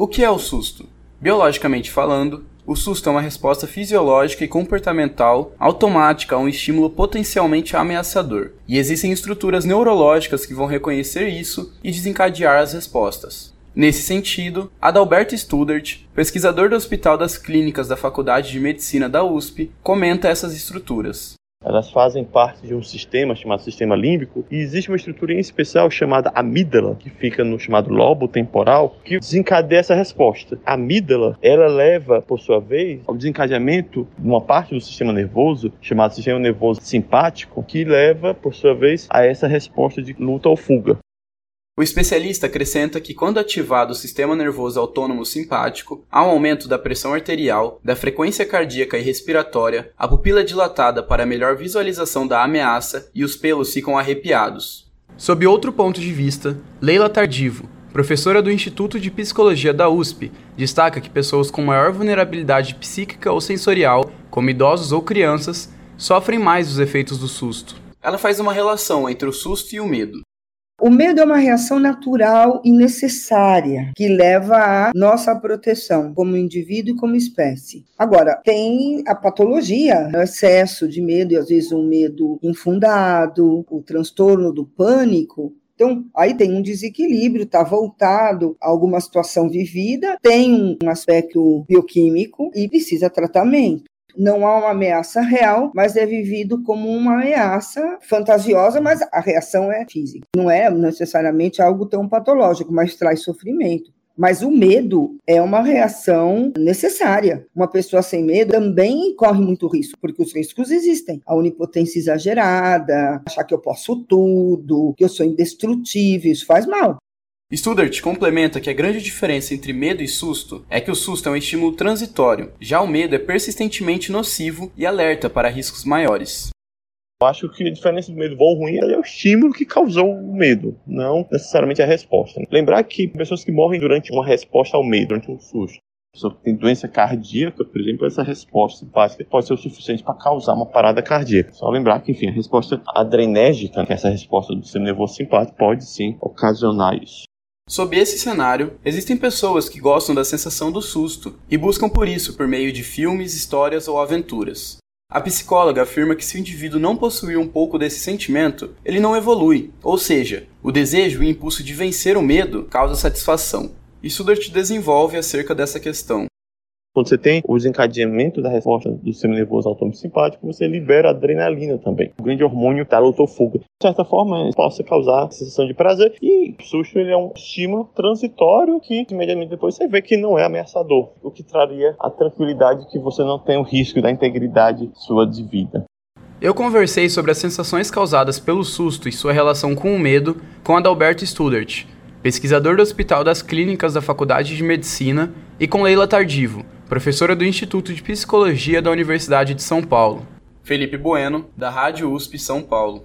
O que é o susto? Biologicamente falando, o susto é uma resposta fisiológica e comportamental automática a um estímulo potencialmente ameaçador, e existem estruturas neurológicas que vão reconhecer isso e desencadear as respostas. Nesse sentido, Adalberto Studert, pesquisador do Hospital das Clínicas da Faculdade de Medicina da USP, comenta essas estruturas. Elas fazem parte de um sistema chamado sistema límbico e existe uma estrutura em especial chamada amígdala, que fica no chamado lobo temporal, que desencadeia essa resposta. A amígdala, ela leva, por sua vez, ao desencadeamento de uma parte do sistema nervoso, chamado sistema nervoso simpático, que leva, por sua vez, a essa resposta de luta ou fuga. O especialista acrescenta que, quando ativado o sistema nervoso autônomo simpático, há um aumento da pressão arterial, da frequência cardíaca e respiratória, a pupila é dilatada para melhor visualização da ameaça e os pelos ficam arrepiados. Sob outro ponto de vista, Leila Tardivo, professora do Instituto de Psicologia da USP, destaca que pessoas com maior vulnerabilidade psíquica ou sensorial, como idosos ou crianças, sofrem mais os efeitos do susto. Ela faz uma relação entre o susto e o medo. O medo é uma reação natural e necessária que leva à nossa proteção como indivíduo e como espécie. Agora, tem a patologia, o excesso de medo e às vezes um medo infundado, o transtorno do pânico, então, aí tem um desequilíbrio, está voltado a alguma situação vivida, tem um aspecto bioquímico e precisa tratamento não há uma ameaça real, mas é vivido como uma ameaça fantasiosa, mas a reação é física. Não é necessariamente algo tão patológico, mas traz sofrimento. Mas o medo é uma reação necessária. Uma pessoa sem medo também corre muito risco, porque os riscos existem. A onipotência exagerada, achar que eu posso tudo, que eu sou indestrutível, isso faz mal. Studart complementa que a grande diferença entre medo e susto é que o susto é um estímulo transitório, já o medo é persistentemente nocivo e alerta para riscos maiores. Eu acho que a diferença do medo bom ou ruim é o estímulo que causou o medo, não necessariamente a resposta. Lembrar que pessoas que morrem durante uma resposta ao medo, durante um susto, pessoa que tem doença cardíaca, por exemplo, essa resposta simpática pode ser o suficiente para causar uma parada cardíaca. Só lembrar que, enfim, a resposta adrenérgica, que é essa resposta do sistema nervoso simpático, pode sim ocasionar isso. Sob esse cenário, existem pessoas que gostam da sensação do susto e buscam por isso por meio de filmes, histórias ou aventuras. A psicóloga afirma que se o indivíduo não possuir um pouco desse sentimento, ele não evolui, ou seja, o desejo e o impulso de vencer o medo causa satisfação. E Sudert desenvolve acerca dessa questão. Quando você tem o desencadeamento da resposta do sistema nervoso autônomo simpático, você libera adrenalina também, o grande hormônio da luta ou fuga. De certa forma, possa causar sensação de prazer e o susto ele é um estímulo transitório que imediatamente depois você vê que não é ameaçador, o que traria a tranquilidade que você não tem o risco da integridade sua de vida. Eu conversei sobre as sensações causadas pelo susto e sua relação com o medo com Adalberto Studert, pesquisador do Hospital das Clínicas da Faculdade de Medicina, e com Leila Tardivo, professora do Instituto de Psicologia da Universidade de São Paulo. Felipe Bueno, da Rádio USP São Paulo.